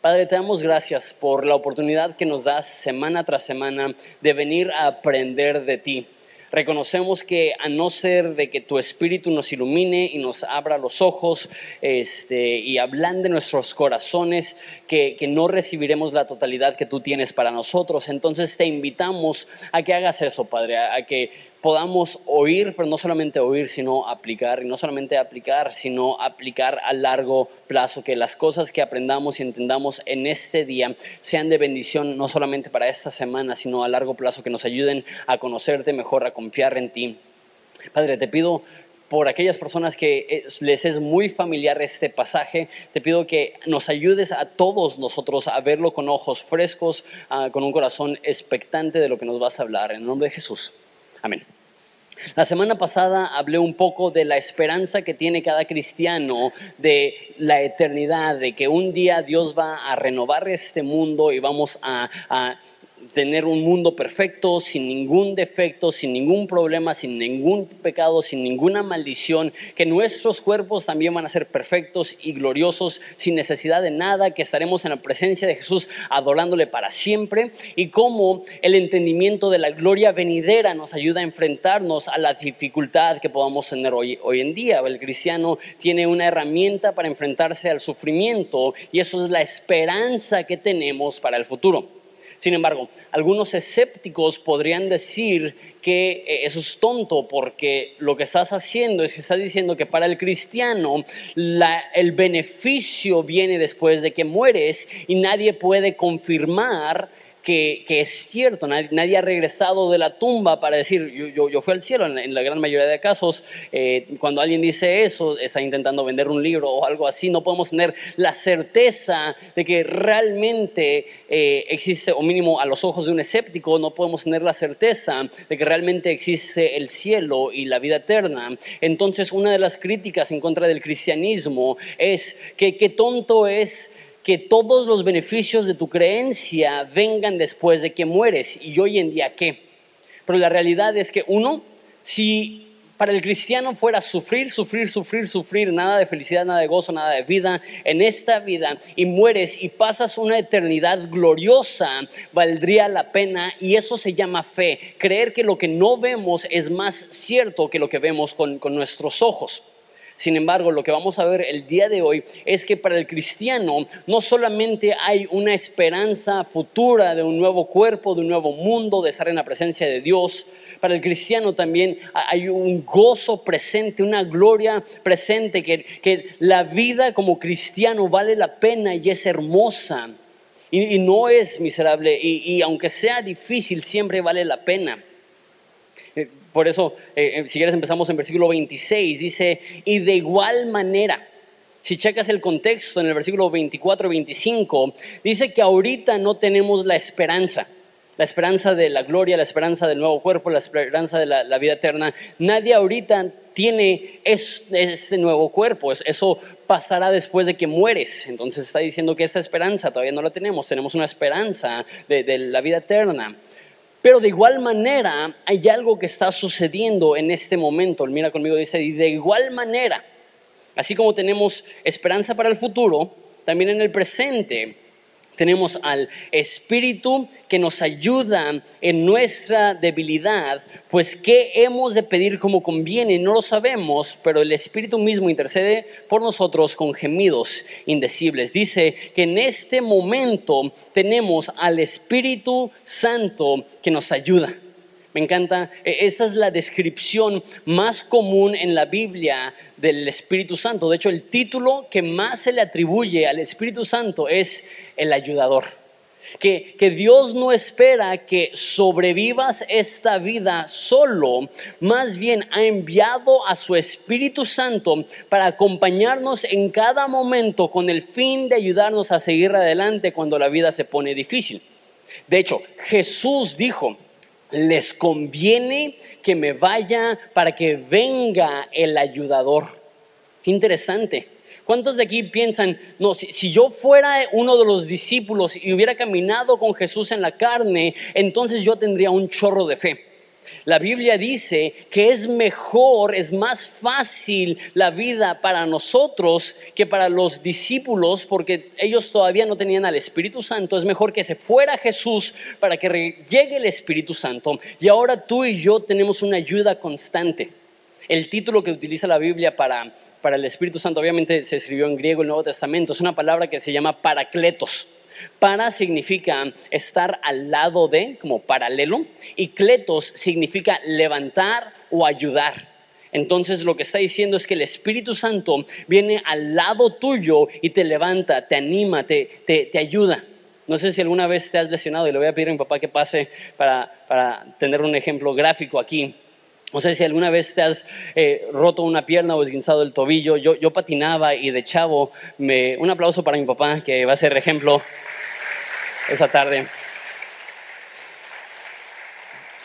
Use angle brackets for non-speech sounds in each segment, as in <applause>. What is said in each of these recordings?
Padre, te damos gracias por la oportunidad que nos das semana tras semana de venir a aprender de ti. Reconocemos que a no ser de que tu Espíritu nos ilumine y nos abra los ojos este, y ablande nuestros corazones, que, que no recibiremos la totalidad que tú tienes para nosotros. Entonces te invitamos a que hagas eso, Padre, a, a que podamos oír, pero no solamente oír, sino aplicar, y no solamente aplicar, sino aplicar a largo plazo, que las cosas que aprendamos y entendamos en este día sean de bendición, no solamente para esta semana, sino a largo plazo, que nos ayuden a conocerte mejor, a confiar en ti. Padre, te pido por aquellas personas que eh, les es muy familiar este pasaje, te pido que nos ayudes a todos nosotros a verlo con ojos frescos, ah, con un corazón expectante de lo que nos vas a hablar. En el nombre de Jesús. Amén. La semana pasada hablé un poco de la esperanza que tiene cada cristiano de la eternidad, de que un día Dios va a renovar este mundo y vamos a, tener un mundo perfecto, sin ningún defecto, sin ningún problema, sin ningún pecado, sin ninguna maldición, que nuestros cuerpos también van a ser perfectos y gloriosos, sin necesidad de nada, que estaremos en la presencia de Jesús adorándole para siempre, y cómo el entendimiento de la gloria venidera nos ayuda a enfrentarnos a la dificultad que podamos tener hoy, hoy en día. El cristiano tiene una herramienta para enfrentarse al sufrimiento y eso es la esperanza que tenemos para el futuro. Sin embargo, algunos escépticos podrían decir que eh, eso es tonto porque lo que estás haciendo es que estás diciendo que para el cristiano la- el beneficio viene después de que mueres y nadie puede confirmar que, es cierto, nadie, ha regresado de la tumba para decir yo, fui al cielo. En la gran mayoría de casos, eh, cuando alguien dice eso, está intentando vender un libro o algo así, no podemos tener la certeza de que realmente eh, existe, o mínimo a los ojos de un escéptico, no podemos tener la certeza de que realmente existe el cielo y la vida eterna. Entonces, una de las críticas en contra del cristianismo es que qué tonto es que todos los beneficios de tu creencia vengan después de que mueres. ¿Y hoy en día qué? Pero la realidad es que uno, si para el cristiano fuera sufrir, sufrir, sufrir, sufrir, nada de felicidad, nada de gozo, nada de vida en esta vida, y mueres y pasas una eternidad gloriosa, valdría la pena, y eso se llama fe, creer que lo que no vemos es más cierto que lo que vemos con, con nuestros ojos. Sin embargo, lo que vamos a ver el día de hoy es que para el cristiano no solamente hay una esperanza futura de un nuevo cuerpo, de un nuevo mundo, de estar en la presencia de Dios, para el cristiano también hay un gozo presente, una gloria presente, que, la vida como cristiano vale la pena y es hermosa. Y, y no es miserable, y, y aunque sea difícil, siempre vale la pena. Eh, Por eso, eh, si quieres, empezamos en versículo 26. Dice, y de igual manera, si checas el contexto en el versículo 24 y 25, dice que ahorita no tenemos la esperanza. La esperanza de la gloria, la esperanza del nuevo cuerpo, la esperanza de la, vida eterna. Nadie ahorita tiene es- ese nuevo cuerpo. Es- Eso pasará después de que mueres. Entonces está diciendo que esa esperanza todavía no la tenemos. Tenemos una esperanza de la vida eterna. Pero de igual manera hay algo que está sucediendo en este momento. Mira conmigo, dice, y de igual manera, así como tenemos esperanza para el futuro, también en el presente tenemos al Espíritu que nos ayuda en nuestra debilidad, pues qué hemos de pedir como conviene, no lo sabemos, pero el Espíritu mismo intercede por nosotros con gemidos indecibles. Dice que en este momento tenemos al Espíritu Santo que nos ayuda. Me encanta, e- esa es la descripción más común en la Biblia del Espíritu Santo. De hecho, el título que más se le atribuye al Espíritu Santo es el ayudador. Que, que Dios no espera que sobrevivas esta vida solo, más bien ha enviado a su Espíritu Santo para acompañarnos en cada momento con el fin de ayudarnos a seguir adelante cuando la vida se pone difícil. De hecho, Jesús dijo, les conviene que me vaya para que venga el ayudador. Qué interesante. ¿Cuántos de aquí piensan, no, si, si, yo fuera uno de los discípulos y hubiera caminado con Jesús en la carne, entonces yo tendría un chorro de fe? La Biblia dice que es mejor, es más fácil la vida para nosotros que para los discípulos, porque ellos todavía no tenían al Espíritu Santo. Es mejor que se fuera Jesús para que llegue el Espíritu Santo. Y ahora tú y yo tenemos una ayuda constante. El título que utiliza la Biblia para, para el Espíritu Santo, obviamente se escribió en griego el Nuevo Testamento, es una palabra que se llama paracletos para significa estar al lado de, como paralelo, y kletos significa levantar o ayudar. Entonces lo que está diciendo es que el Espíritu Santo viene al lado tuyo y te levanta, te anima, te, ayuda. No sé si alguna vez te has lesionado y le voy a pedir a mi papá que pase para, tener un ejemplo gráfico aquí. No sé si alguna vez te has eh, roto una pierna o esguinzado el tobillo. Yo, yo patinaba y de chavo, un aplauso para mi papá que va a ser ejemplo esa tarde.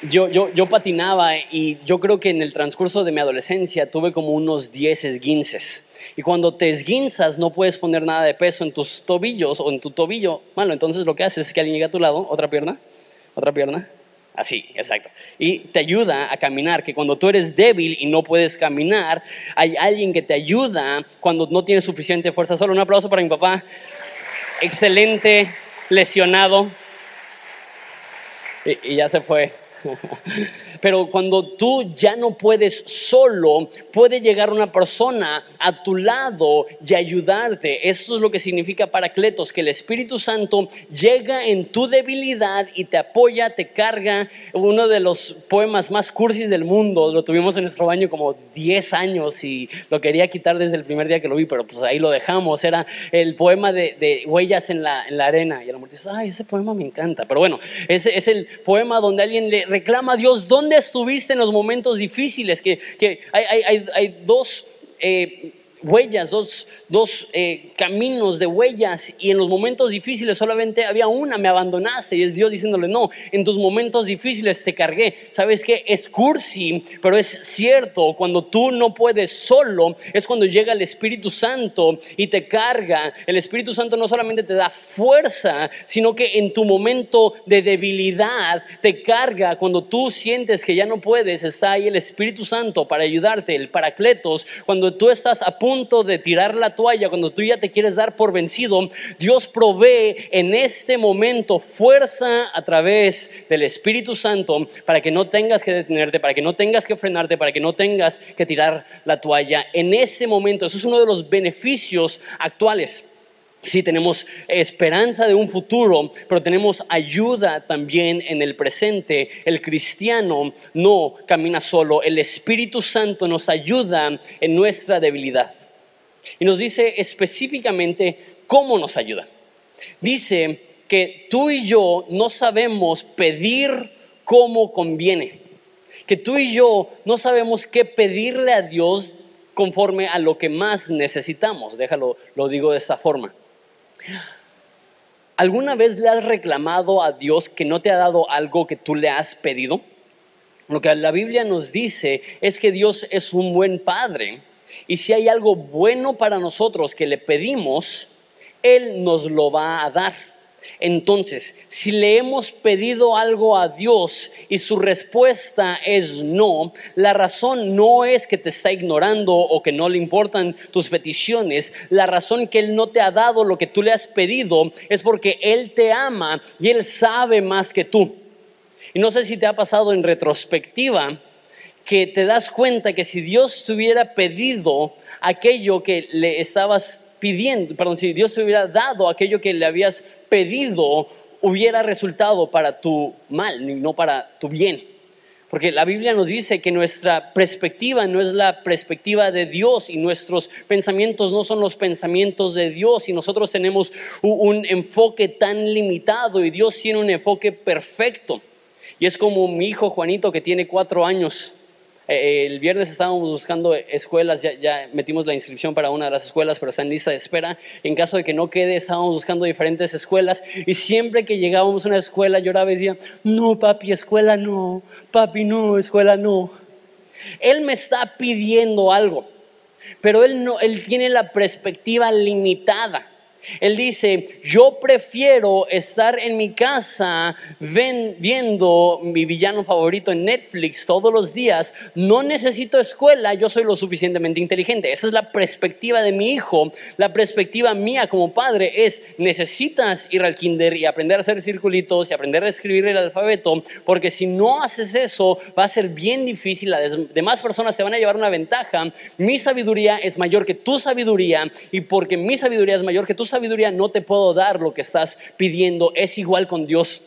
Yo, yo, yo, patinaba y yo creo que en el transcurso de mi adolescencia tuve como unos 10 esguinces. Y cuando te esguinzas no puedes poner nada de peso en tus tobillos o en tu tobillo. Bueno, entonces lo que haces es que alguien llega a tu lado, otra pierna, otra pierna. Así, exacto. Y te ayuda a caminar, que cuando tú eres débil y no puedes caminar, hay alguien que te ayuda cuando no tienes suficiente fuerza. Solo un aplauso para mi papá. Excelente lesionado y, ya se fue. Pero cuando tú ya no puedes solo, puede llegar una persona a tu lado y ayudarte. Esto es lo que significa Paracletos, que el Espíritu Santo llega en tu debilidad y te apoya, te carga. Uno de los poemas más cursis del mundo, lo tuvimos en nuestro baño como 10 años y lo quería quitar desde el primer día que lo vi, pero pues ahí lo dejamos. Era el poema de, Huellas en la, arena. Y el amor dice, ay, ese poema me encanta. Pero bueno, ese es el poema donde alguien le reclama a Dios, ¿dónde estuviste en los momentos difíciles? Que, hay, dos eh, huellas, dos, dos eh, caminos de huellas y en los momentos difíciles solamente había una, me abandonaste y es Dios diciéndole, no, en tus momentos difíciles te cargué. ¿Sabes qué? Es cursi, pero es cierto, cuando tú no puedes solo, es cuando llega el Espíritu Santo y te carga. El Espíritu Santo no solamente te da fuerza, sino que en tu momento de debilidad te carga. Cuando tú sientes que ya no puedes, está ahí el Espíritu Santo para ayudarte, el Paracletos. Cuando tú estás a punto de tirar la toalla, cuando tú ya te quieres dar por vencido, Dios provee en este momento fuerza a través del Espíritu Santo para que no tengas que detenerte, para que no tengas que frenarte, para que no tengas que tirar la toalla. En este momento, eso es uno de los beneficios actuales. Sí, tenemos esperanza de un futuro, pero tenemos ayuda también en el presente. El cristiano no camina solo, el Espíritu Santo nos ayuda en nuestra debilidad. Y nos dice específicamente cómo nos ayuda. Dice que tú y yo no sabemos pedir como conviene. Que tú y yo no sabemos qué pedirle a Dios conforme a lo que más necesitamos. Déjalo, lo digo de esta forma. ¿Alguna vez le has reclamado a Dios que no te ha dado algo que tú le has pedido? Lo que la Biblia nos dice es que Dios es un buen padre y si hay algo bueno para nosotros que le pedimos, Él nos lo va a dar. Entonces, si le hemos pedido algo a Dios y su respuesta es no, la razón no es que te está ignorando o que no le importan tus peticiones, la razón que Él no te ha dado lo que tú le has pedido es porque Él te ama y Él sabe más que tú. Y no sé si te ha pasado en retrospectiva, que te das cuenta que si Dios te hubiera pedido aquello que le estabas pidiendo, perdón, si Dios te hubiera dado aquello que le habías pedido, hubiera resultado para tu mal, no para tu bien. Porque la Biblia nos dice que nuestra perspectiva no es la perspectiva de Dios y nuestros pensamientos no son los pensamientos de Dios y nosotros tenemos un enfoque tan limitado y Dios tiene un enfoque perfecto. Y es como mi hijo Juanito que tiene cuatro años eh, el viernes estábamos buscando escuelas, ya, metimos la inscripción para una de las escuelas, pero está en lista de espera. En caso de que no quede, estábamos buscando diferentes escuelas y siempre que llegábamos a una escuela lloraba y decía, no, papi, escuela no, papi, no, escuela no. Él me está pidiendo algo, pero él, no, él tiene la perspectiva limitada. Él dice, yo prefiero estar en mi casa viendo mi villano favorito en Netflix todos los días. No necesito escuela, yo soy lo suficientemente inteligente. Esa es la perspectiva de mi hijo. La perspectiva mía como padre es, necesitas ir al kinder y aprender a hacer circulitos y aprender a escribir el alfabeto, porque si no haces eso va a ser bien difícil. Las demás personas se van a llevar una ventaja. Mi sabiduría es mayor que tu sabiduría y porque mi sabiduría es mayor que tu sabiduría no te puedo dar lo que estás pidiendo. Es igual con Dios.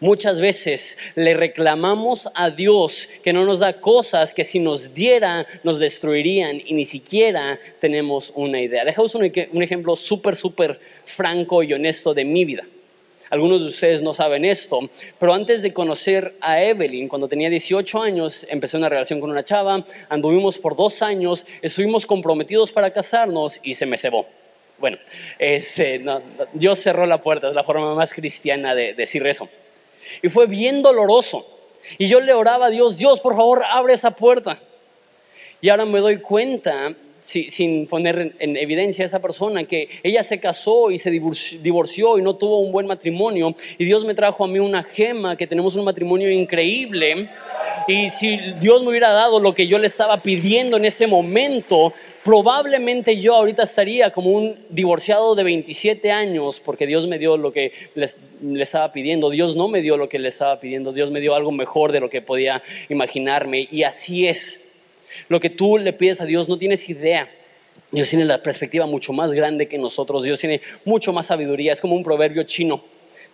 Muchas veces le reclamamos a Dios que no nos da cosas que si nos diera nos destruirían y ni siquiera tenemos una idea. Dejamos un, un ejemplo súper, súper franco y honesto de mi vida. Algunos de ustedes no saben esto, pero antes de conocer a Evelyn, cuando tenía 18 años, empecé una relación con una chava, anduvimos por dos años, estuvimos comprometidos para casarnos y se me cebó. Bueno, este, Dios cerró la puerta, es la forma más cristiana de, decir eso. Y fue bien doloroso. Y yo le oraba a Dios, Dios, por favor, abre esa puerta. Y ahora me doy cuenta, sin poner en evidencia a esa persona, que ella se casó y se divorció y no tuvo un buen matrimonio. Y Dios me trajo a mí una gema, que tenemos un matrimonio increíble. Y si Dios me hubiera dado lo que yo le estaba pidiendo en ese momento, probablemente yo ahorita estaría como un divorciado de 27 años porque Dios me dio lo que le estaba pidiendo. Dios no me dio lo que le estaba pidiendo. Dios me dio algo mejor de lo que podía imaginarme. Y así es. Lo que tú le pides a Dios no tienes idea. Dios tiene la perspectiva mucho más grande que nosotros. Dios tiene mucho más sabiduría. Es como un proverbio chino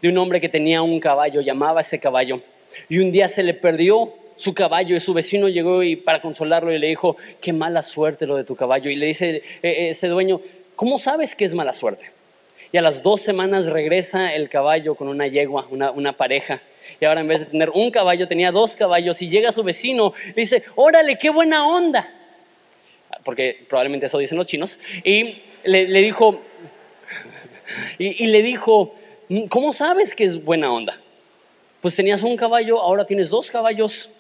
de un hombre que tenía un caballo, llamaba a ese caballo. Y un día se le perdió su caballo y su vecino llegó y para consolarlo y le dijo, qué mala suerte lo de tu caballo. Y le dice eh, eh, ese dueño, ¿cómo sabes que es mala suerte? Y a las dos semanas regresa el caballo con una yegua, una, pareja. Y ahora en vez de tener un caballo, tenía dos caballos. Y llega su vecino, le dice, órale, qué buena onda. Porque probablemente eso dicen los chinos. Y le, dijo, y le dijo, ¿cómo sabes que es buena onda? Pues tenías un caballo, ahora tienes dos caballos.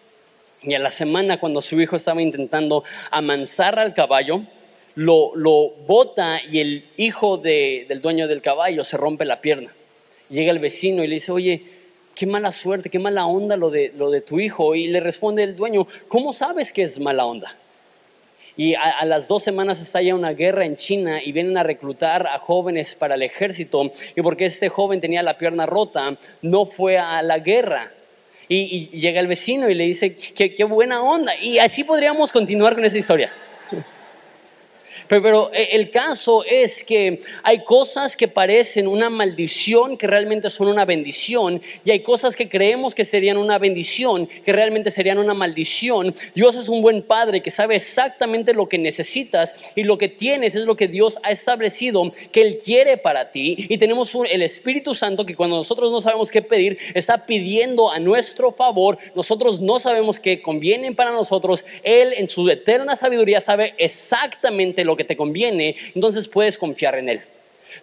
Y a la semana, cuando su hijo estaba intentando amansar al caballo, lo, bota y el hijo del dueño del caballo se rompe la pierna. Llega el vecino y le dice, oye, qué mala suerte, qué mala onda lo de, lo de tu hijo. Y le responde el dueño, ¿cómo sabes que es mala onda? Y a, a, las dos semanas estalla una guerra en China y vienen a reclutar a jóvenes para el ejército. Y porque este joven tenía la pierna rota, no fue a la guerra y, llega el vecino y le dice, qué, qué buena onda. Y así podríamos continuar con esa historia. Pero, eh, el caso es que hay cosas que parecen una maldición que realmente son una bendición y hay cosas que creemos que serían una bendición que realmente serían una maldición. Dios es un buen padre que sabe exactamente lo que necesitas y lo que tienes es lo que Dios ha establecido que Él quiere para ti. Y tenemos el Espíritu Santo que cuando nosotros no sabemos qué pedir, está pidiendo a nuestro favor. Nosotros no sabemos qué conviene para nosotros. Él en su eterna sabiduría sabe exactamente lo que te conviene, entonces puedes confiar en Él.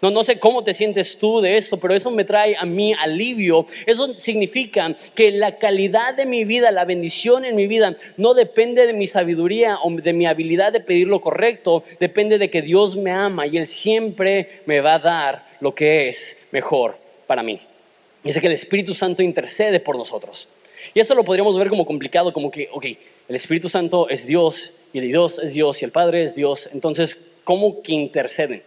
No, no sé cómo te sientes tú de eso, pero eso me trae a mí alivio. Eso significa que la calidad de mi vida, la bendición en mi vida, no depende de mi sabiduría o de mi habilidad de pedir lo correcto, depende de que Dios me ama y Él siempre me va a dar lo que es mejor para mí. Dice que el Espíritu Santo intercede por nosotros. Y eso lo podríamos ver como complicado, como que, ok, el Espíritu Santo es Dios y Dios es Dios y el Padre es Dios, entonces, ¿cómo que interceden?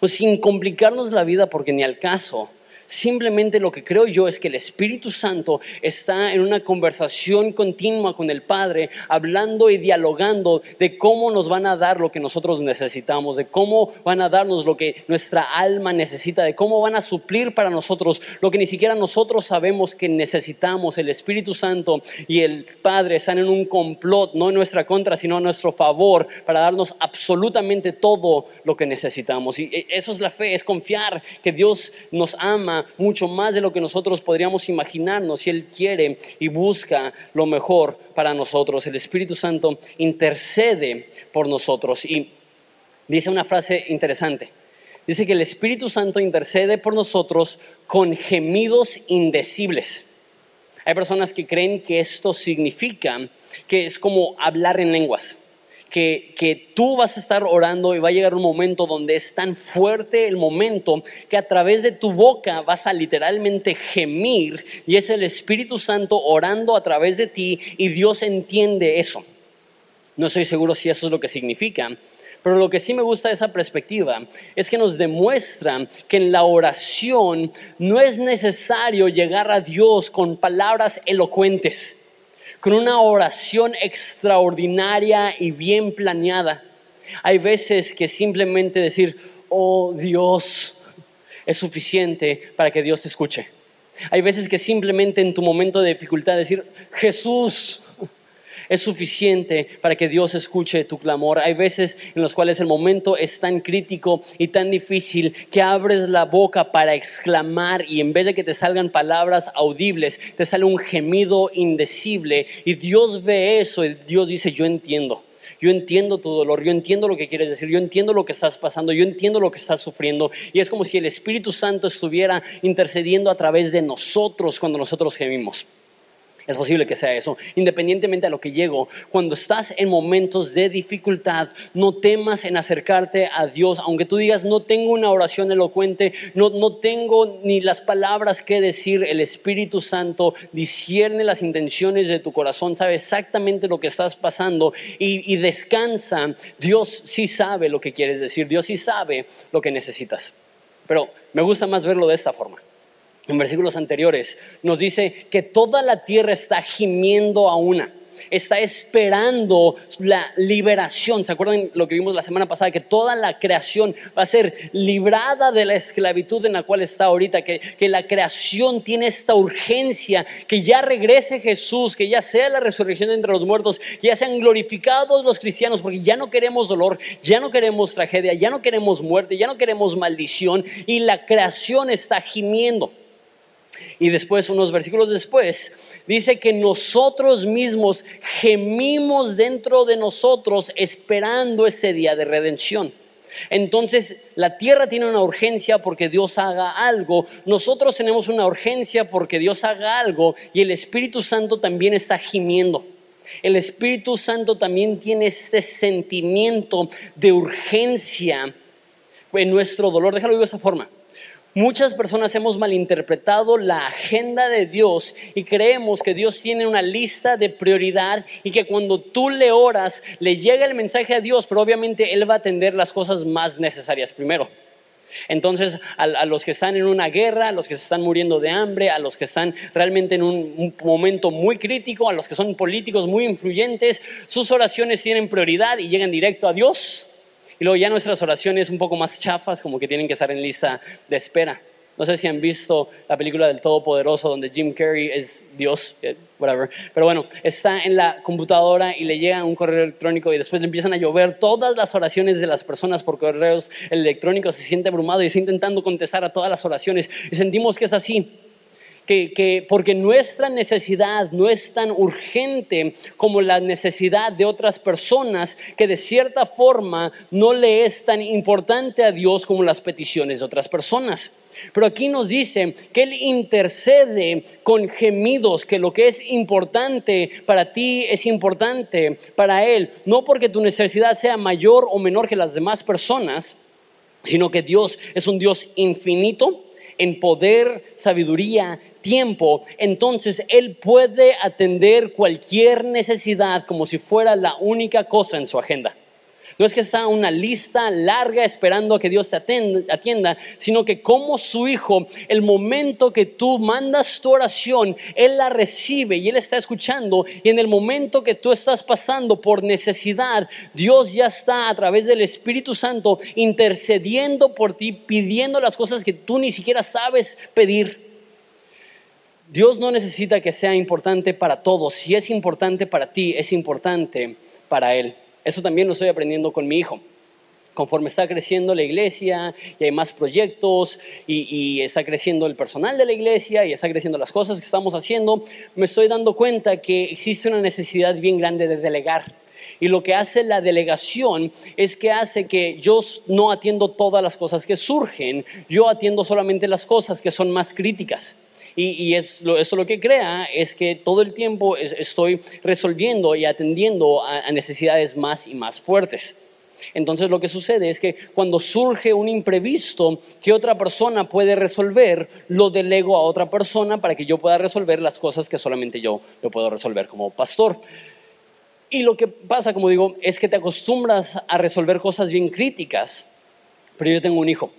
Pues sin complicarnos la vida, porque ni al caso, Simplemente lo que creo yo es que el Espíritu Santo está en una conversación continua con el Padre, hablando y dialogando de cómo nos van a dar lo que nosotros necesitamos, de cómo van a darnos lo que nuestra alma necesita, de cómo van a suplir para nosotros lo que ni siquiera nosotros sabemos que necesitamos. El Espíritu Santo y el Padre están en un complot, no en nuestra contra, sino a nuestro favor, para darnos absolutamente todo lo que necesitamos. Y eso es la fe, es confiar que Dios nos ama mucho más de lo que nosotros podríamos imaginarnos si Él quiere y busca lo mejor para nosotros. El Espíritu Santo intercede por nosotros y dice una frase interesante. Dice que el Espíritu Santo intercede por nosotros con gemidos indecibles. Hay personas que creen que esto significa que es como hablar en lenguas que, tú vas a estar orando y va a llegar un momento donde es tan fuerte el momento que a través de tu boca vas a literalmente gemir y es el Espíritu Santo orando a través de ti y Dios entiende eso. No estoy seguro si eso es lo que significa, pero lo que sí me gusta de esa perspectiva es que nos demuestra que en la oración no es necesario llegar a Dios con palabras elocuentes, con una oración extraordinaria y bien planeada. Hay veces que simplemente decir, oh Dios, es suficiente para que Dios te escuche. Hay veces que simplemente en tu momento de dificultad decir, Jesús, es suficiente para que Dios escuche tu clamor. Hay veces en los cuales el momento es tan crítico y tan difícil que abres la boca para exclamar y en vez de que te salgan palabras audibles, te sale un gemido indecible y Dios ve eso y Dios dice, yo entiendo. Yo entiendo tu dolor, yo entiendo lo que quieres decir, yo entiendo lo que estás pasando, yo entiendo lo que estás sufriendo. Y es como si el Espíritu Santo estuviera intercediendo a través de nosotros cuando nosotros gemimos. Es posible que sea eso. Independientemente de lo que llego, cuando estás en momentos de dificultad, no temas en acercarte a Dios. Aunque tú digas, no tengo una oración elocuente, no, no tengo ni las palabras que decir, el Espíritu Santo discierne las intenciones de tu corazón, sabe exactamente lo que estás pasando y, y descansa. Dios sí sabe lo que quieres decir, Dios sí sabe lo que necesitas. Pero me gusta más verlo de esta forma en versículos anteriores, nos dice que toda la tierra está gimiendo a una, está esperando la liberación. ¿Se acuerdan lo que vimos la semana pasada? Que toda la creación va a ser librada de la esclavitud en la cual está ahorita, que, que la creación tiene esta urgencia, que ya regrese Jesús, que ya sea la resurrección entre los muertos, que ya sean glorificados los cristianos, porque ya no queremos dolor, ya no queremos tragedia, ya no queremos muerte, ya no queremos maldición, y la creación está gimiendo. Y después, unos versículos después, dice que nosotros mismos gemimos dentro de nosotros esperando ese día de redención. Entonces, la tierra tiene una urgencia porque Dios haga algo, nosotros tenemos una urgencia porque Dios haga algo y el Espíritu Santo también está gimiendo. El Espíritu Santo también tiene este sentimiento de urgencia en nuestro dolor. Déjalo de esa forma. Muchas personas hemos malinterpretado la agenda de Dios y creemos que Dios tiene una lista de prioridad y que cuando tú le oras, le llega el mensaje a Dios, pero obviamente Él va a atender las cosas más necesarias primero. Entonces, a, los que están en una guerra, a los que se están muriendo de hambre, a los que están realmente en un momento muy crítico, a los que son políticos muy influyentes, sus oraciones tienen prioridad y llegan directo a Dios. Y luego ya nuestras oraciones un poco más chafas, como que tienen que estar en lista de espera. No sé si han visto la película del Todopoderoso donde Jim Carrey es Dios, eh, whatever. Pero bueno, está en la computadora y le llega un correo electrónico y después le empiezan a llover todas las oraciones de las personas por correos electrónicos. Se siente abrumado y está intentando contestar a todas las oraciones. Y sentimos que es así que, porque nuestra necesidad no es tan urgente como la necesidad de otras personas, que de cierta forma no le es tan importante a Dios como las peticiones de otras personas. Pero aquí nos dice que Él intercede con gemidos, que lo que es importante para ti es importante para Él, no porque tu necesidad sea mayor o menor que las demás personas, sino que Dios es un Dios infinito en poder, sabiduría, tiempo, entonces Él puede atender cualquier necesidad como si fuera la única cosa en su agenda. No es que está una lista larga esperando a que Dios te atienda, sino que como su hijo, el momento que tú mandas tu oración, Él la recibe y Él está escuchando. Y en el momento que tú estás pasando por necesidad, Dios ya está a través del Espíritu Santo intercediendo por ti, pidiendo las cosas que tú ni siquiera sabes pedir. Dios no necesita que sea importante para todos. Si es importante para ti, es importante para Él. Eso también lo estoy aprendiendo con mi hijo. Conforme está creciendo la iglesia y hay más proyectos y, está creciendo el personal de la iglesia y está creciendo las cosas que estamos haciendo, me estoy dando cuenta que existe una necesidad bien grande de delegar. Y lo que hace la delegación es que hace que yo no atiendo todas las cosas que surgen, yo atiendo solamente las cosas que son más críticas. Y, es lo, lo que crea es que todo el tiempo estoy resolviendo y atendiendo a necesidades más y más fuertes. Entonces lo que sucede es que cuando surge un imprevisto que otra persona puede resolver, lo delego a otra persona para que yo pueda resolver las cosas que solamente yo lo puedo resolver como pastor. Y lo que pasa, como digo, es que te acostumbras a resolver cosas bien críticas, pero yo tengo un hijo.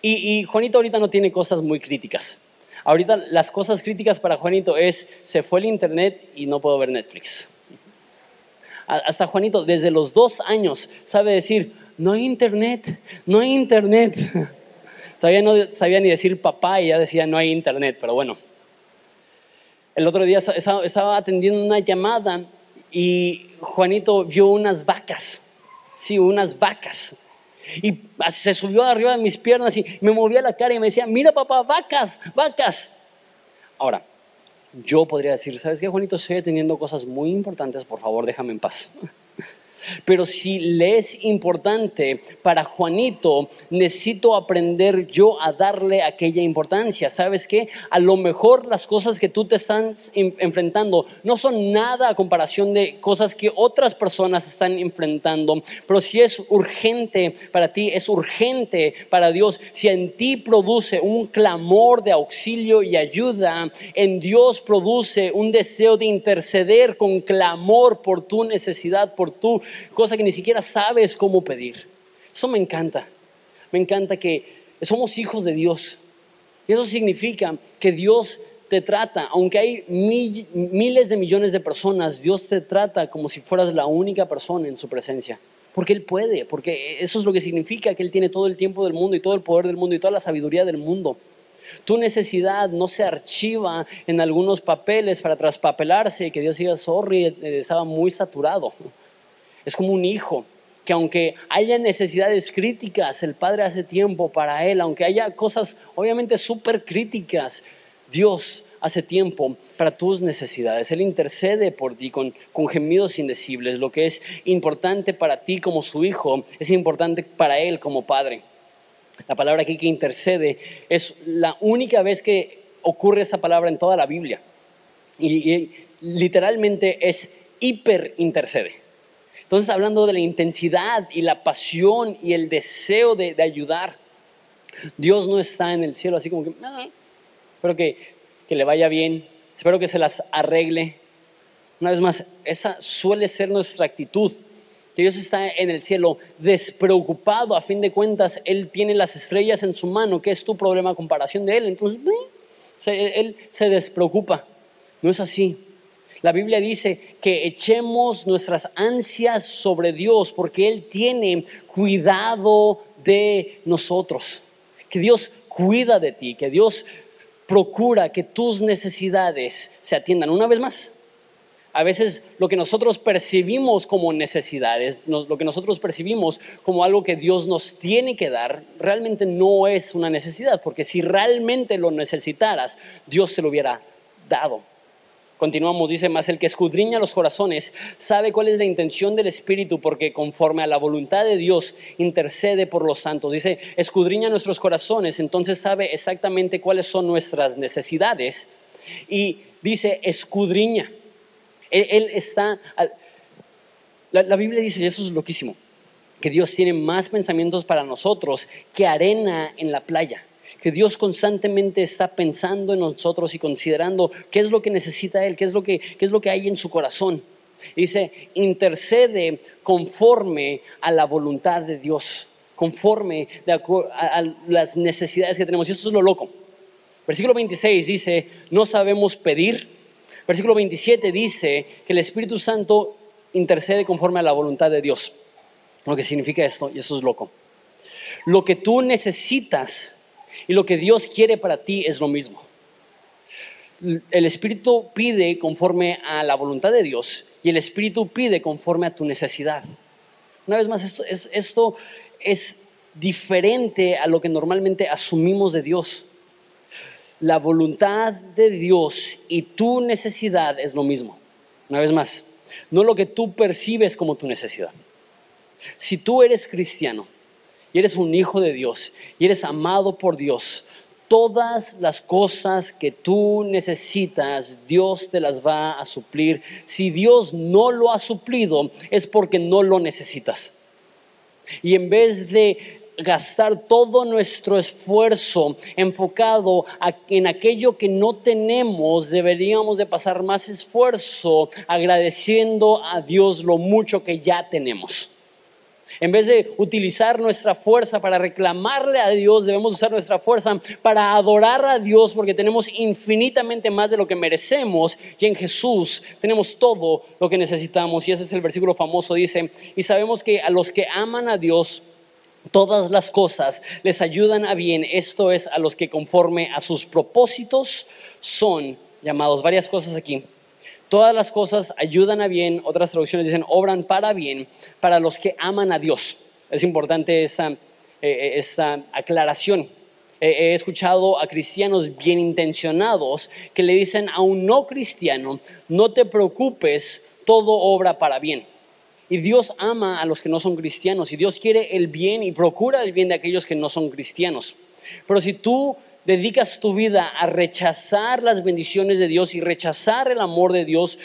Y, Juanito ahorita no tiene cosas muy críticas. Ahorita las cosas críticas para Juanito es, se fue el internet y no puedo ver Netflix hasta Juanito, desde los dos años, sabe decir, no hay internet, no hay internet. <laughs> Todavía no sabía ni decir papá y ya decía, no hay internet, pero bueno. El otro día estaba atendiendo una llamada y Juanito vio unas vacas, sí, unas vacas. Y se subió arriba de mis piernas y me movía la cara y me decía, mira papá, vacas, vacas. Ahora, yo podría decir, ¿sabes qué, Juanito? Estoy atendiendo cosas muy importantes, por favor, déjame en paz. Pero si le es importante para Juanito, necesito aprender yo a darle aquella importancia. ¿Sabes qué? A lo mejor las cosas que tú te estás enfrentando no son nada a comparación de cosas que otras personas están enfrentando. Pero si es urgente para ti, es urgente para Dios. Si en ti produce un clamor de auxilio y ayuda, en Dios produce un deseo de interceder con clamor por tu necesidad, por tu cosa que ni siquiera sabes cómo pedir. Eso me encanta. Me encanta que somos hijos de Dios. Y eso significa que Dios te trata, aunque hay miles de millones de personas, Dios te trata como si fueras la única persona en su presencia. Porque Él puede, porque eso es lo que significa que Él tiene todo el tiempo del mundo y todo el poder del mundo y toda la sabiduría del mundo. Tu necesidad no se archiva en algunos papeles para traspapelarse y que Dios diga, sorry, estaba muy saturado. Es como un hijo que aunque haya necesidades críticas, el Padre hace tiempo para él, aunque haya cosas obviamente súper críticas, Dios hace tiempo para tus necesidades. Él intercede por ti con, con, gemidos indecibles. Lo que es importante para ti como su hijo es importante para Él como Padre. La palabra aquí que intercede es la única vez que ocurre esa palabra en toda la Biblia. Y, literalmente es hiper intercede. Entonces, hablando de la intensidad y la pasión y el deseo de, ayudar, Dios no está en el cielo así como que, ah, espero que, que le vaya bien, espero que se las arregle. Una vez más, esa suele ser nuestra actitud que Dios está en el cielo despreocupado, a fin de cuentas, Él tiene las estrellas en su mano, ¿qué es tu problema a comparación de Él? Entonces, Él se despreocupa. No es así. La Biblia dice que echemos nuestras ansias sobre Dios porque Él tiene cuidado de nosotros. Que Dios cuida de ti, que Dios procura que tus necesidades se atiendan. Una vez más, a veces lo que nosotros percibimos como necesidades, lo que nosotros percibimos como algo que Dios nos tiene que dar, realmente no es una necesidad, porque si realmente lo necesitaras, Dios se lo hubiera dado. Continuamos, dice, más el que escudriña los corazones sabe cuál es la intención del Espíritu porque conforme a la voluntad de Dios intercede por los santos. Dice, escudriña nuestros corazones, entonces sabe exactamente cuáles son nuestras necesidades. Y dice, escudriña. Él, está... La, la Biblia dice, y eso es loquísimo, que Dios tiene más pensamientos para nosotros que arena en la playa que Dios constantemente está pensando en nosotros y considerando qué es lo que necesita Él, qué es lo que, qué es lo que hay en su corazón. Dice, intercede conforme a la voluntad de Dios, conforme a, las necesidades que tenemos. Y esto es lo loco. Versículo 26 dice, no sabemos pedir. Versículo 27 dice que el Espíritu Santo intercede conforme a la voluntad de Dios. Lo que significa esto, y eso es loco. Lo que tú necesitas y lo que Dios quiere para ti es lo mismo. El Espíritu pide conforme a la voluntad de Dios y el Espíritu pide conforme a tu necesidad. Una vez más, esto es, diferente a lo que normalmente asumimos de Dios. La voluntad de Dios y tu necesidad es lo mismo. Una vez más, no lo que tú percibes como tu necesidad. Si tú eres cristiano, y eres un hijo de Dios y eres amado por Dios, Todas las cosas que tú necesitas, Dios te las va a suplir. Si Dios no lo ha suplido, es porque no lo necesitas. Y en vez de gastar todo nuestro esfuerzo enfocado en aquello que no tenemos, deberíamos de pasar más esfuerzo agradeciendo a Dios lo mucho que ya tenemos. En vez de utilizar nuestra fuerza para reclamarle a Dios, debemos usar nuestra fuerza para adorar a Dios porque tenemos infinitamente más de lo que merecemos y en Jesús tenemos todo lo que necesitamos. Y ese es el versículo famoso, dice, y sabemos que a los que aman a Dios, todas las cosas les ayudan a bien, esto es a los que conforme a sus propósitos son llamados. Varias cosas aquí. Todas las cosas ayudan a bien, otras traducciones dicen obran para bien, para los que aman a Dios. Es importante esta, eh, eh, aclaración. he escuchado a cristianos bien intencionados que le dicen a un no cristiano, no te preocupes, todo obra para bien. Y Dios ama a los que no son cristianos y Dios quiere el bien y procura el bien de aquellos que no son cristianos. Pero si tú dedicas tu vida a rechazar las bendiciones de Dios y rechazar el amor de Dios,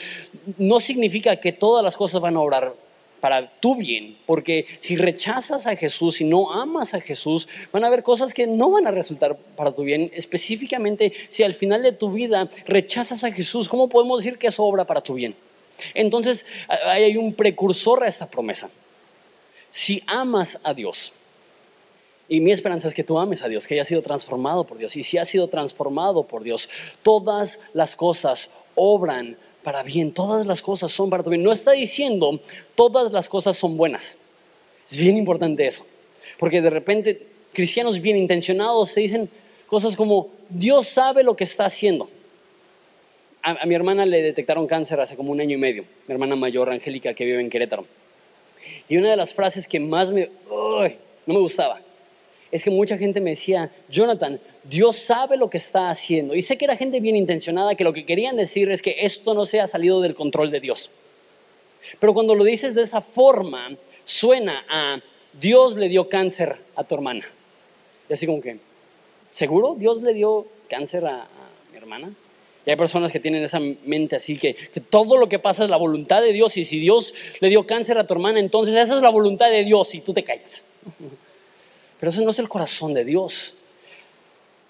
no significa que todas las cosas van a obrar para tu bien, porque si rechazas a Jesús y no amas a Jesús, van a haber cosas que no van a resultar para tu bien. Específicamente, si al final de tu vida rechazas a Jesús, ¿cómo podemos decir que eso obra para tu bien? Entonces, hay un precursor a esta promesa. Si amas a Dios, y mi esperanza es que tú ames a Dios, que hayas sido transformado por Dios. Y si has sido transformado por Dios, todas las cosas obran para bien, todas las cosas son para tu bien. No está diciendo todas las cosas son buenas. Es bien importante eso. Porque de repente cristianos bien intencionados te dicen cosas como Dios sabe lo que está haciendo. A, mi hermana le detectaron cáncer hace como un año y medio, mi hermana mayor, Angélica, que vive en Querétaro. Y una de las frases que más me, no me gustaba, es que mucha gente me decía, Jonathan, Dios sabe lo que está haciendo. Y sé que era gente bien intencionada, que lo que querían decir es que esto no se ha salido del control de Dios. Pero cuando lo dices de esa forma, suena a Dios le dio cáncer a tu hermana. Y así como que, ¿seguro Dios le dio cáncer a, mi hermana? Y hay personas que tienen esa mente así, que, que, todo lo que pasa es la voluntad de Dios y si Dios le dio cáncer a tu hermana, entonces esa es la voluntad de Dios y tú te callas. Pero ese no es el corazón de Dios.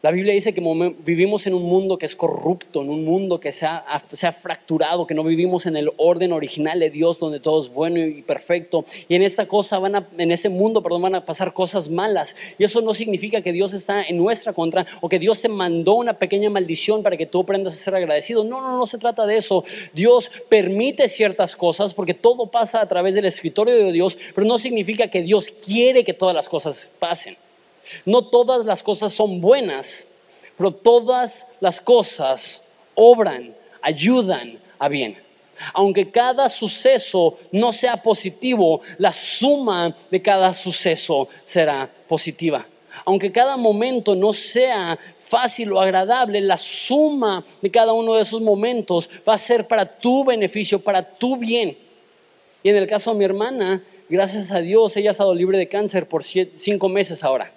La Biblia dice que vivimos en un mundo que es corrupto, en un mundo que se ha, fracturado, que no vivimos en el orden original de Dios donde todo es bueno y perfecto. Y en esta cosa van a, en ese mundo, perdón, van a pasar cosas malas. Y eso no significa que Dios está en nuestra contra o que Dios te mandó una pequeña maldición para que tú aprendas a ser agradecido. No, no, no se trata de eso. Dios permite ciertas cosas porque todo pasa a través del escritorio de Dios, pero no significa que Dios quiere que todas las cosas pasen. No todas las cosas son buenas, pero todas las cosas obran, ayudan a bien. Aunque cada suceso no sea positivo, la suma de cada suceso será positiva. Aunque cada momento no sea fácil o agradable, la suma de cada uno de esos momentos va a ser para tu beneficio, para tu bien. Y en el caso de mi hermana, gracias a Dios, ella ha estado libre de cáncer por cinco meses ahora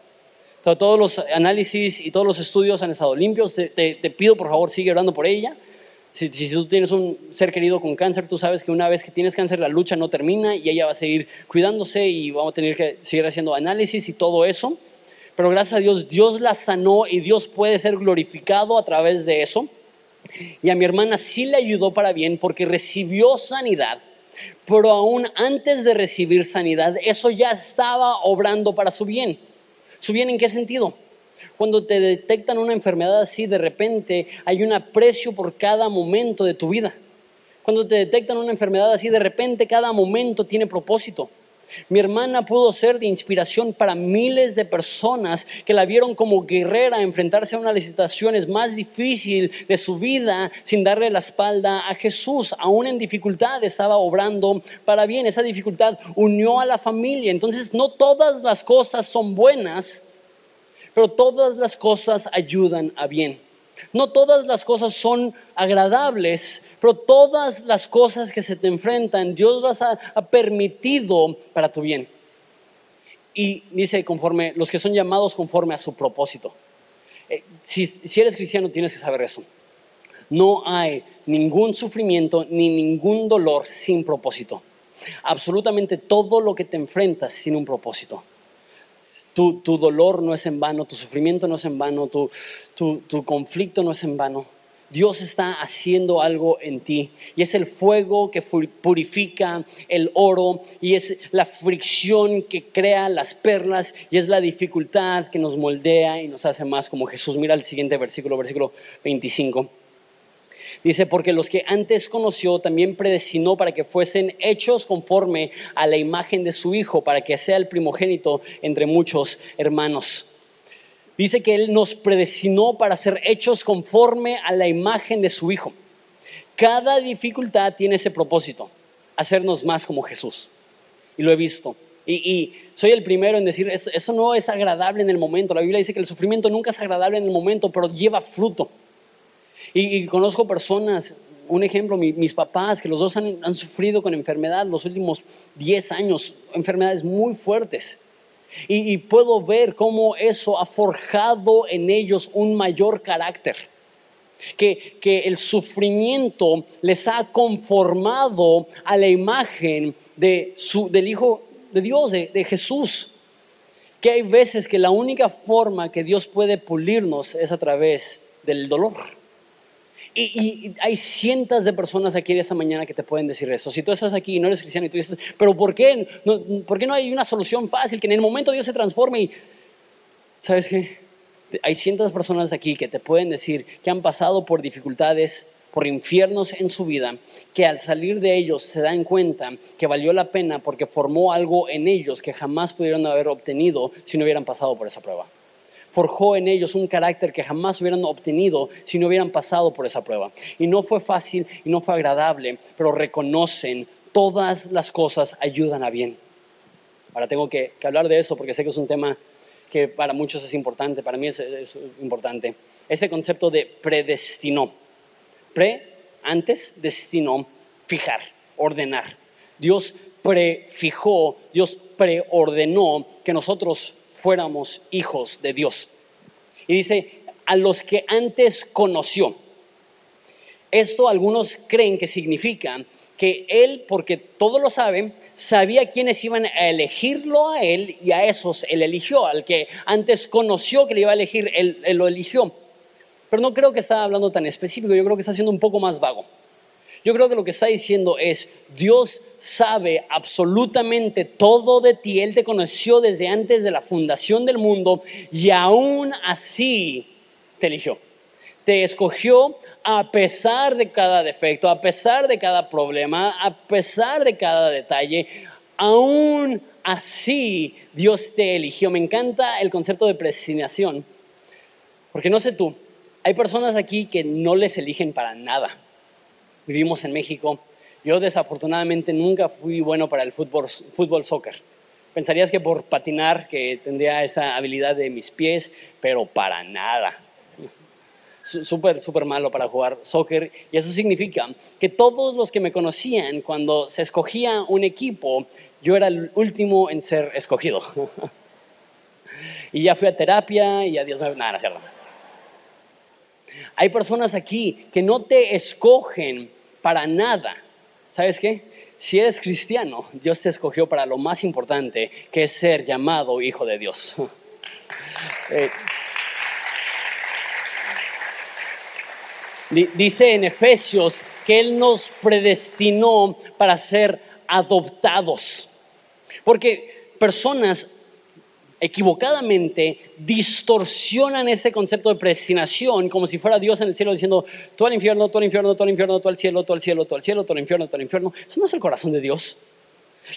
todos los análisis y todos los estudios han estado limpios. Te, pido, por favor, sigue orando por ella. Si, tú tienes un ser querido con cáncer, tú sabes que una vez que tienes cáncer, la lucha no termina y ella va a seguir cuidándose y vamos a tener que seguir haciendo análisis y todo eso. Pero gracias a Dios, Dios la sanó y Dios puede ser glorificado a través de eso. Y a mi hermana sí le ayudó para bien porque recibió sanidad, pero aún antes de recibir sanidad, eso ya estaba obrando para su bien. ¿Su bien en qué sentido? Cuando te detectan una enfermedad así, de repente hay un aprecio por cada momento de tu vida. Cuando te detectan una enfermedad así, de repente cada momento tiene propósito. Mi hermana pudo ser de inspiración para miles de personas que la vieron como guerrera enfrentarse a una de las situaciones más difíciles de su vida sin darle la espalda a Jesús. Aún en dificultad estaba obrando para bien. Esa dificultad unió a la familia. Entonces no todas las cosas son buenas, pero todas las cosas ayudan a bien. No todas las cosas son agradables, pero todas las cosas que se te enfrentan, Dios las ha, permitido para tu bien. Y dice conforme, los que son llamados conforme a su propósito. Eh, si, si eres cristiano tienes que saber eso. No hay ningún sufrimiento ni ningún dolor sin propósito. Absolutamente todo lo que te enfrentas tiene un propósito. Tu, tu dolor no es en vano, tu sufrimiento no es en vano, tu, tu, tu conflicto no es en vano. Dios está haciendo algo en ti y es el fuego que purifica el oro y es la fricción que crea las perlas y es la dificultad que nos moldea y nos hace más como Jesús. Mira el siguiente versículo, versículo 25. Dice, porque los que antes conoció también predestinó para que fuesen hechos conforme a la imagen de su Hijo, para que sea el primogénito entre muchos hermanos. Dice que Él nos predestinó para ser hechos conforme a la imagen de su Hijo. Cada dificultad tiene ese propósito, hacernos más como Jesús. Y lo he visto. Y, soy el primero en decir, eso, eso no es agradable en el momento. La Biblia dice que el sufrimiento nunca es agradable en el momento, pero lleva fruto. Y, conozco personas, un ejemplo, mis papás, que los dos han, sufrido con enfermedad los últimos 10 años, enfermedades muy fuertes. Y, puedo ver cómo eso ha forjado en ellos un mayor carácter. Que, el sufrimiento les ha conformado a la imagen de del Hijo de Dios, de Jesús. Que hay veces que la única forma que Dios puede pulirnos es a través del dolor. Y, hay cientos de personas aquí esta mañana que te pueden decir eso. Si tú estás aquí y no eres cristiano y tú dices, pero ¿por qué no, ¿por qué no hay una solución fácil que en el momento Dios se transforme? Y, ¿Sabes qué? Hay cientos de personas aquí que te pueden decir que han pasado por dificultades, por infiernos en su vida, que al salir de ellos se dan cuenta que valió la pena porque formó algo en ellos que jamás pudieron haber obtenido si no hubieran pasado por esa prueba forjó en ellos un carácter que jamás hubieran obtenido si no hubieran pasado por esa prueba. Y no fue fácil y no fue agradable, pero reconocen todas las cosas ayudan a bien. Ahora tengo que, hablar de eso porque sé que es un tema que para muchos es importante, para mí es, es importante. Ese concepto de predestinó. Pre, antes, destinó, fijar, ordenar. Dios prefijó, Dios preordenó que nosotros fuéramos hijos de Dios. Y dice, a los que antes conoció. Esto algunos creen que significa que Él, porque todo lo sabe, sabía quiénes iban a elegirlo a Él y a esos Él eligió. Al que antes conoció que le iba a elegir, Él, él lo eligió. Pero no creo que está hablando tan específico, yo creo que está siendo un poco más vago. Yo creo que lo que está diciendo es, Dios sabe absolutamente todo de ti, Él te conoció desde antes de la fundación del mundo y aún así te eligió. Te escogió a pesar de cada defecto, a pesar de cada problema, a pesar de cada detalle, aún así Dios te eligió. Me encanta el concepto de predestinación, porque no sé tú, hay personas aquí que no les eligen para nada vivimos en México. Yo desafortunadamente nunca fui bueno para el fútbol, fútbol soccer. Pensarías que por patinar que tendría esa habilidad de mis pies, pero para nada. Súper, súper malo para jugar soccer. Y eso significa que todos los que me conocían, cuando se escogía un equipo, yo era el último en ser escogido. <laughs> y ya fui a terapia y adiós, nada, no. Hay personas aquí que no te escogen para nada. ¿Sabes qué? Si eres cristiano, Dios te escogió para lo más importante, que es ser llamado hijo de Dios. <laughs> Eh, dice en Efesios que Él nos predestinó para ser adoptados. Porque personas equivocadamente distorsionan ese concepto de predestinación como si fuera Dios en el cielo diciendo, tú al infierno, tú al infierno, tú al infierno, tú al cielo, tú al cielo, tú al cielo, tú al infierno, tú al infierno. Eso no es el corazón de Dios.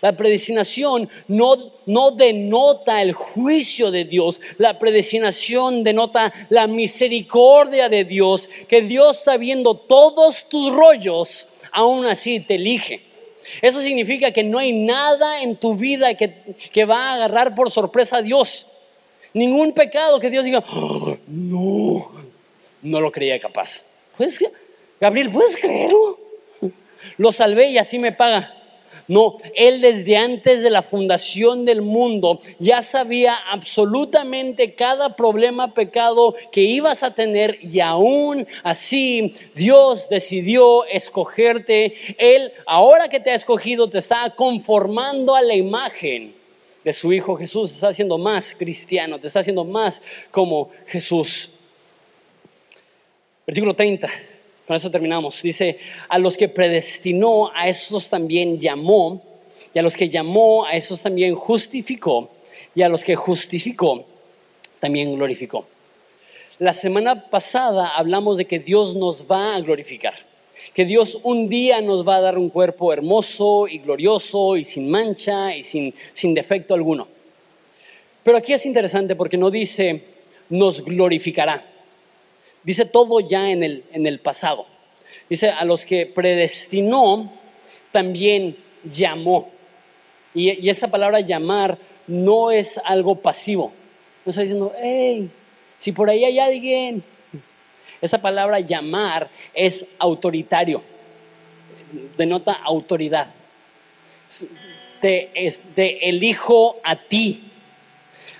La predestinación no, no denota el juicio de Dios, la predestinación denota la misericordia de Dios, que Dios sabiendo todos tus rollos, aún así te elige. Eso significa que no hay nada en tu vida que, va a agarrar por sorpresa a Dios. Ningún pecado que Dios diga, oh, no, no lo creía capaz. ¿Puedes, Gabriel, ¿puedes creerlo? Lo salvé y así me paga. No, Él desde antes de la fundación del mundo ya sabía absolutamente cada problema, pecado que ibas a tener y aún así Dios decidió escogerte. Él, ahora que te ha escogido, te está conformando a la imagen de su Hijo Jesús, está haciendo más cristiano, te está haciendo más como Jesús. Versículo 30. Con eso terminamos. Dice, a los que predestinó, a esos también llamó, y a los que llamó, a esos también justificó, y a los que justificó, también glorificó. La semana pasada hablamos de que Dios nos va a glorificar, que Dios un día nos va a dar un cuerpo hermoso y glorioso y sin mancha y sin, sin defecto alguno. Pero aquí es interesante porque no dice nos glorificará Dice todo ya en el, en el pasado. Dice, a los que predestinó, también llamó. Y, y, esa palabra llamar no es algo pasivo. No está diciendo, hey, si por ahí hay alguien. Esa palabra llamar es autoritario. Denota autoridad. Te, es, te elijo a ti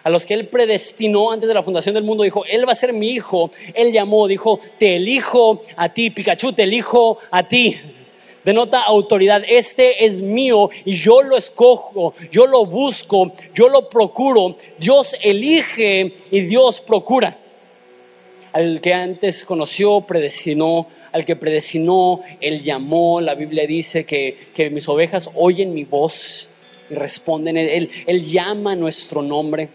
a los que Él predestinó antes de la fundación del mundo, dijo, Él va a ser mi hijo. Él llamó, dijo, te elijo a ti, Pikachu, te elijo a ti. Denota autoridad, este es mío y yo lo escojo, yo lo busco, yo lo procuro. Dios elige y Dios procura. Al que antes conoció, predestinó, al que predestinó, Él llamó. La Biblia dice que, que mis ovejas oyen mi voz y responden. Él, él llama nuestro nombre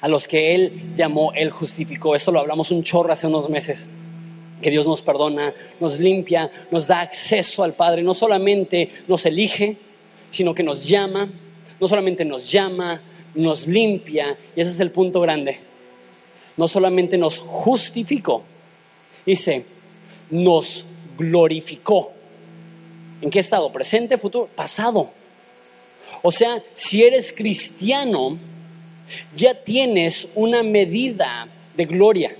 a los que Él llamó, Él justificó. Eso lo hablamos un chorro hace unos meses. Que Dios nos perdona, nos limpia, nos da acceso al Padre. No solamente nos elige, sino que nos llama. No solamente nos llama, nos limpia. Y ese es el punto grande. No solamente nos justificó, dice, nos glorificó. ¿En qué estado? Presente, futuro, pasado. O sea, si eres cristiano, ya tienes una medida de gloria.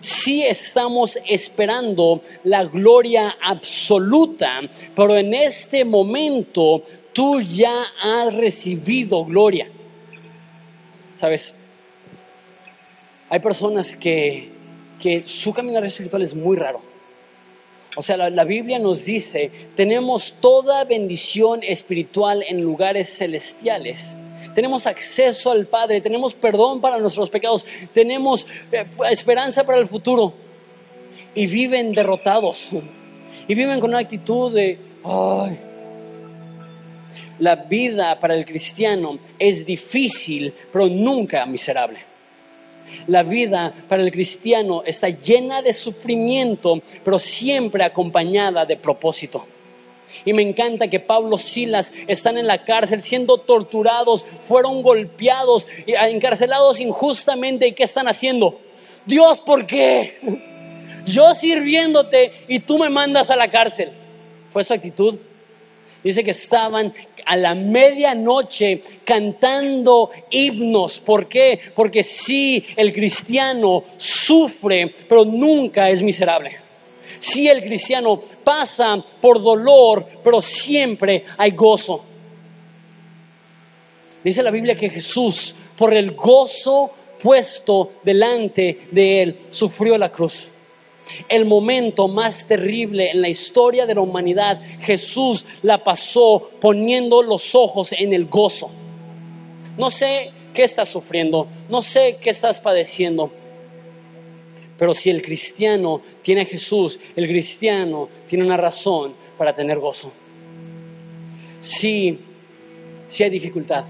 Sí estamos esperando la gloria absoluta, pero en este momento tú ya has recibido gloria. ¿Sabes? Hay personas que, que su caminar espiritual es muy raro. O sea, la, la, Biblia nos dice, tenemos toda bendición espiritual en lugares celestiales tenemos acceso al Padre, tenemos perdón para nuestros pecados, tenemos eh, esperanza para el futuro. Y viven derrotados. Y viven con una actitud de, ay, la vida para el cristiano es difícil, pero nunca miserable. La vida para el cristiano está llena de sufrimiento, pero siempre acompañada de propósito. Y me encanta que Pablo Silas están en la cárcel siendo torturados, fueron golpeados, encarcelados injustamente. ¿Y qué están haciendo? Dios, ¿por qué? <laughs> Yo sirviéndote y tú me mandas a la cárcel. Fue su actitud. Dice que estaban a la medianoche cantando himnos. ¿Por qué? Porque sí, el cristiano sufre, pero nunca es miserable. Si el cristiano pasa por dolor, pero siempre hay gozo. Dice la Biblia que Jesús, por el gozo puesto delante de él, sufrió la cruz. El momento más terrible en la historia de la humanidad, Jesús la pasó poniendo los ojos en el gozo. No sé qué estás sufriendo, no sé qué estás padeciendo, pero si el cristiano tiene a Jesús, el cristiano tiene una razón para tener gozo. Sí, sí hay dificultad,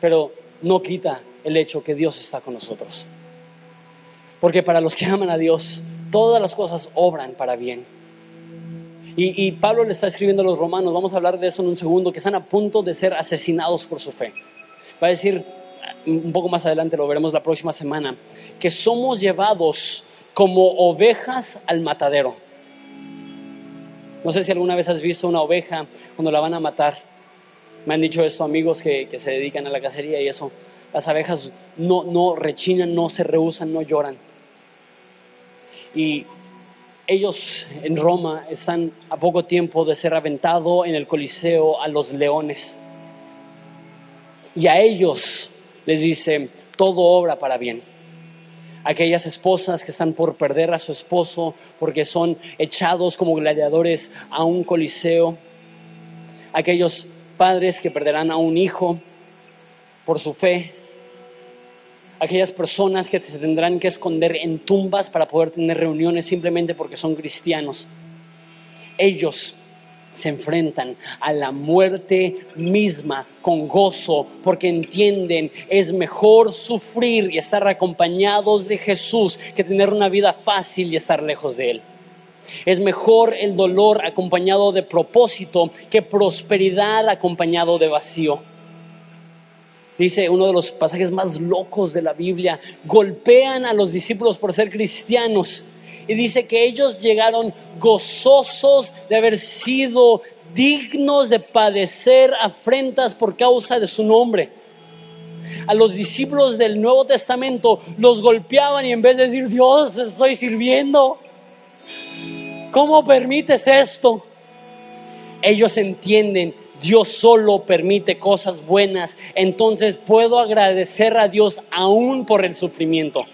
pero no quita el hecho que Dios está con nosotros. Porque para los que aman a Dios, todas las cosas obran para bien. Y, y, Pablo le está escribiendo a los romanos, vamos a hablar de eso en un segundo, que están a punto de ser asesinados por su fe. Va a decir, un poco más adelante lo veremos la próxima semana, que somos llevados como ovejas al matadero. No sé si alguna vez has visto una oveja cuando la van a matar. Me han dicho esto amigos que, que se dedican a la cacería y eso. Las abejas no, no rechinan, no se rehusan, no lloran. Y ellos en Roma están a poco tiempo de ser aventado en el Coliseo a los leones. Y a ellos les dice, todo obra para bien. Aquellas esposas que están por perder a su esposo porque son echados como gladiadores a un coliseo. Aquellos padres que perderán a un hijo por su fe. Aquellas personas que se tendrán que esconder en tumbas para poder tener reuniones simplemente porque son cristianos. Ellos se enfrentan a la muerte misma con gozo porque entienden es mejor sufrir y estar acompañados de Jesús que tener una vida fácil y estar lejos de Él. Es mejor el dolor acompañado de propósito que prosperidad acompañado de vacío. Dice uno de los pasajes más locos de la Biblia, golpean a los discípulos por ser cristianos y dice que ellos llegaron gozosos de haber sido dignos de padecer afrentas por causa de su nombre. A los discípulos del Nuevo Testamento los golpeaban y en vez de decir, Dios, estoy sirviendo, ¿cómo permites esto? Ellos entienden, Dios solo permite cosas buenas, entonces puedo agradecer a Dios aún por el sufrimiento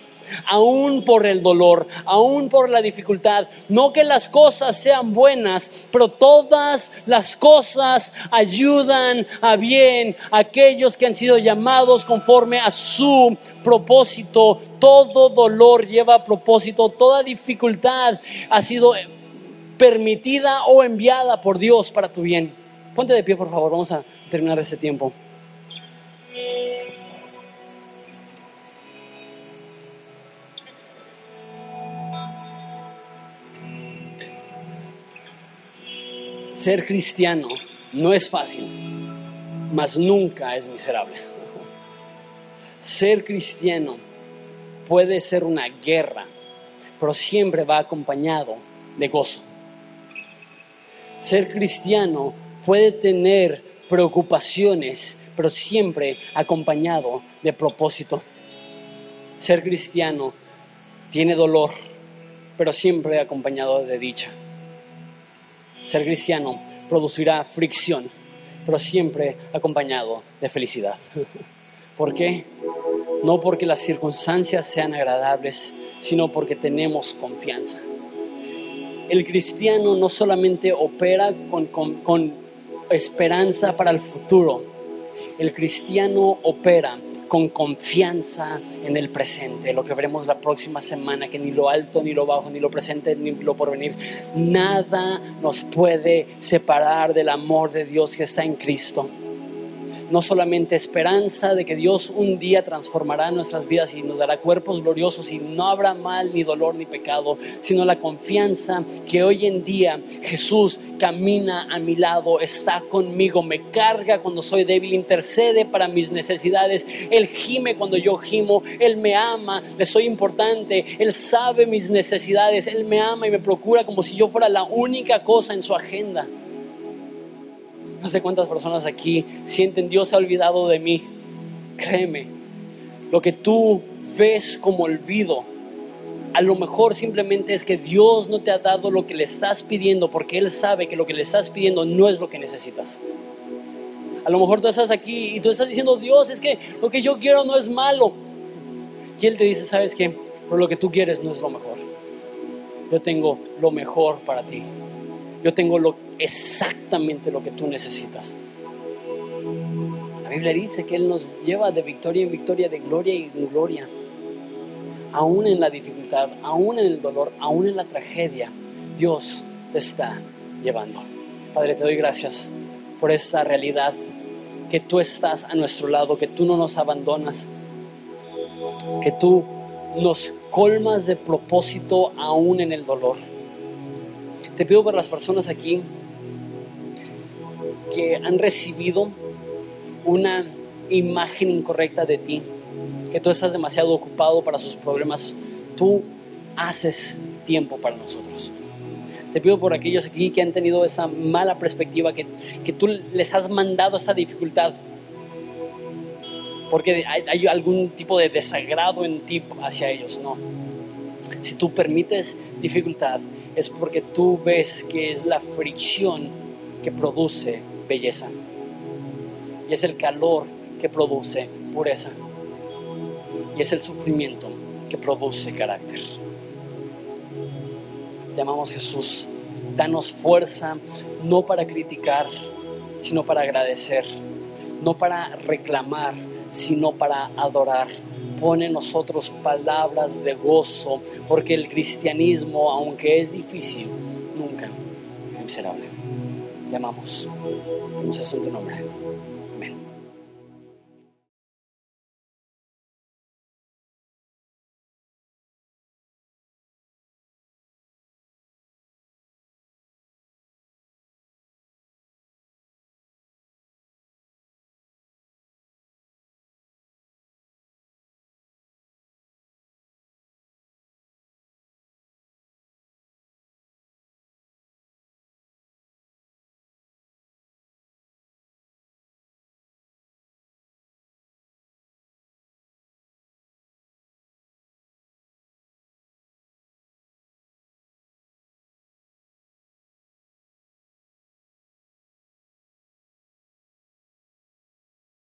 aún por el dolor, aún por la dificultad. No que las cosas sean buenas, pero todas las cosas ayudan a bien a aquellos que han sido llamados conforme a su propósito. Todo dolor lleva propósito, toda dificultad ha sido permitida o enviada por Dios para tu bien. Ponte de pie, por favor, vamos a terminar este tiempo. Ser cristiano no es fácil, mas nunca es miserable. Ser cristiano puede ser una guerra, pero siempre va acompañado de gozo. Ser cristiano puede tener preocupaciones, pero siempre acompañado de propósito. Ser cristiano tiene dolor, pero siempre acompañado de dicha. Ser cristiano producirá fricción, pero siempre acompañado de felicidad. <laughs> ¿Por qué? No porque las circunstancias sean agradables, sino porque tenemos confianza. El cristiano no solamente opera con, con esperanza para el futuro, el cristiano opera con confianza en el presente, lo que veremos la próxima semana, que ni lo alto, ni lo bajo, ni lo presente, ni lo porvenir, nada nos puede separar del amor de Dios que está en Cristo no solamente esperanza de que Dios un día transformará nuestras vidas y nos dará cuerpos gloriosos y no habrá mal, ni dolor, ni pecado, sino la confianza que hoy en día Jesús camina a mi lado, está conmigo, me carga cuando soy débil, intercede para mis necesidades, Él gime cuando yo gimo, Él me ama, le soy importante, Él sabe mis necesidades, Él me ama y me procura como si yo fuera la única cosa en su agenda. No sé cuántas personas aquí sienten Dios ha olvidado de mí. Créeme, lo que tú ves como olvido, a lo mejor simplemente es que Dios no te ha dado lo que le estás pidiendo porque Él sabe que lo que le estás pidiendo no es lo que necesitas. A lo mejor tú estás aquí y tú estás diciendo, Dios, es que lo que yo quiero no es malo. Y Él te dice, ¿sabes qué? Pero lo que tú quieres no es lo mejor. Yo tengo lo mejor para ti. Yo tengo lo, exactamente lo que tú necesitas. La Biblia dice que Él nos lleva de victoria en victoria, de gloria en gloria. Aún en la dificultad, aún en el dolor, aún en la tragedia, Dios te está llevando. Padre, te doy gracias por esta realidad, que tú estás a nuestro lado, que tú no nos abandonas, que tú nos colmas de propósito aún en el dolor. Te pido por las personas aquí que han recibido una imagen incorrecta de ti, que tú estás demasiado ocupado para sus problemas, tú haces tiempo para nosotros. Te pido por aquellos aquí que han tenido esa mala perspectiva, que, que tú les has mandado esa dificultad, porque hay, hay algún tipo de desagrado en ti hacia ellos, no Si tú permites dificultad, es porque tú ves que es la fricción que produce belleza. Y es el calor que produce pureza. Y es el sufrimiento que produce carácter. Te amamos Jesús. Danos fuerza, no para criticar, sino para agradecer. No para reclamar, sino para adorar. Pone nosotros palabras de gozo, porque el cristianismo, aunque es difícil, nunca es miserable. Te amamos. Muchas tu nombre.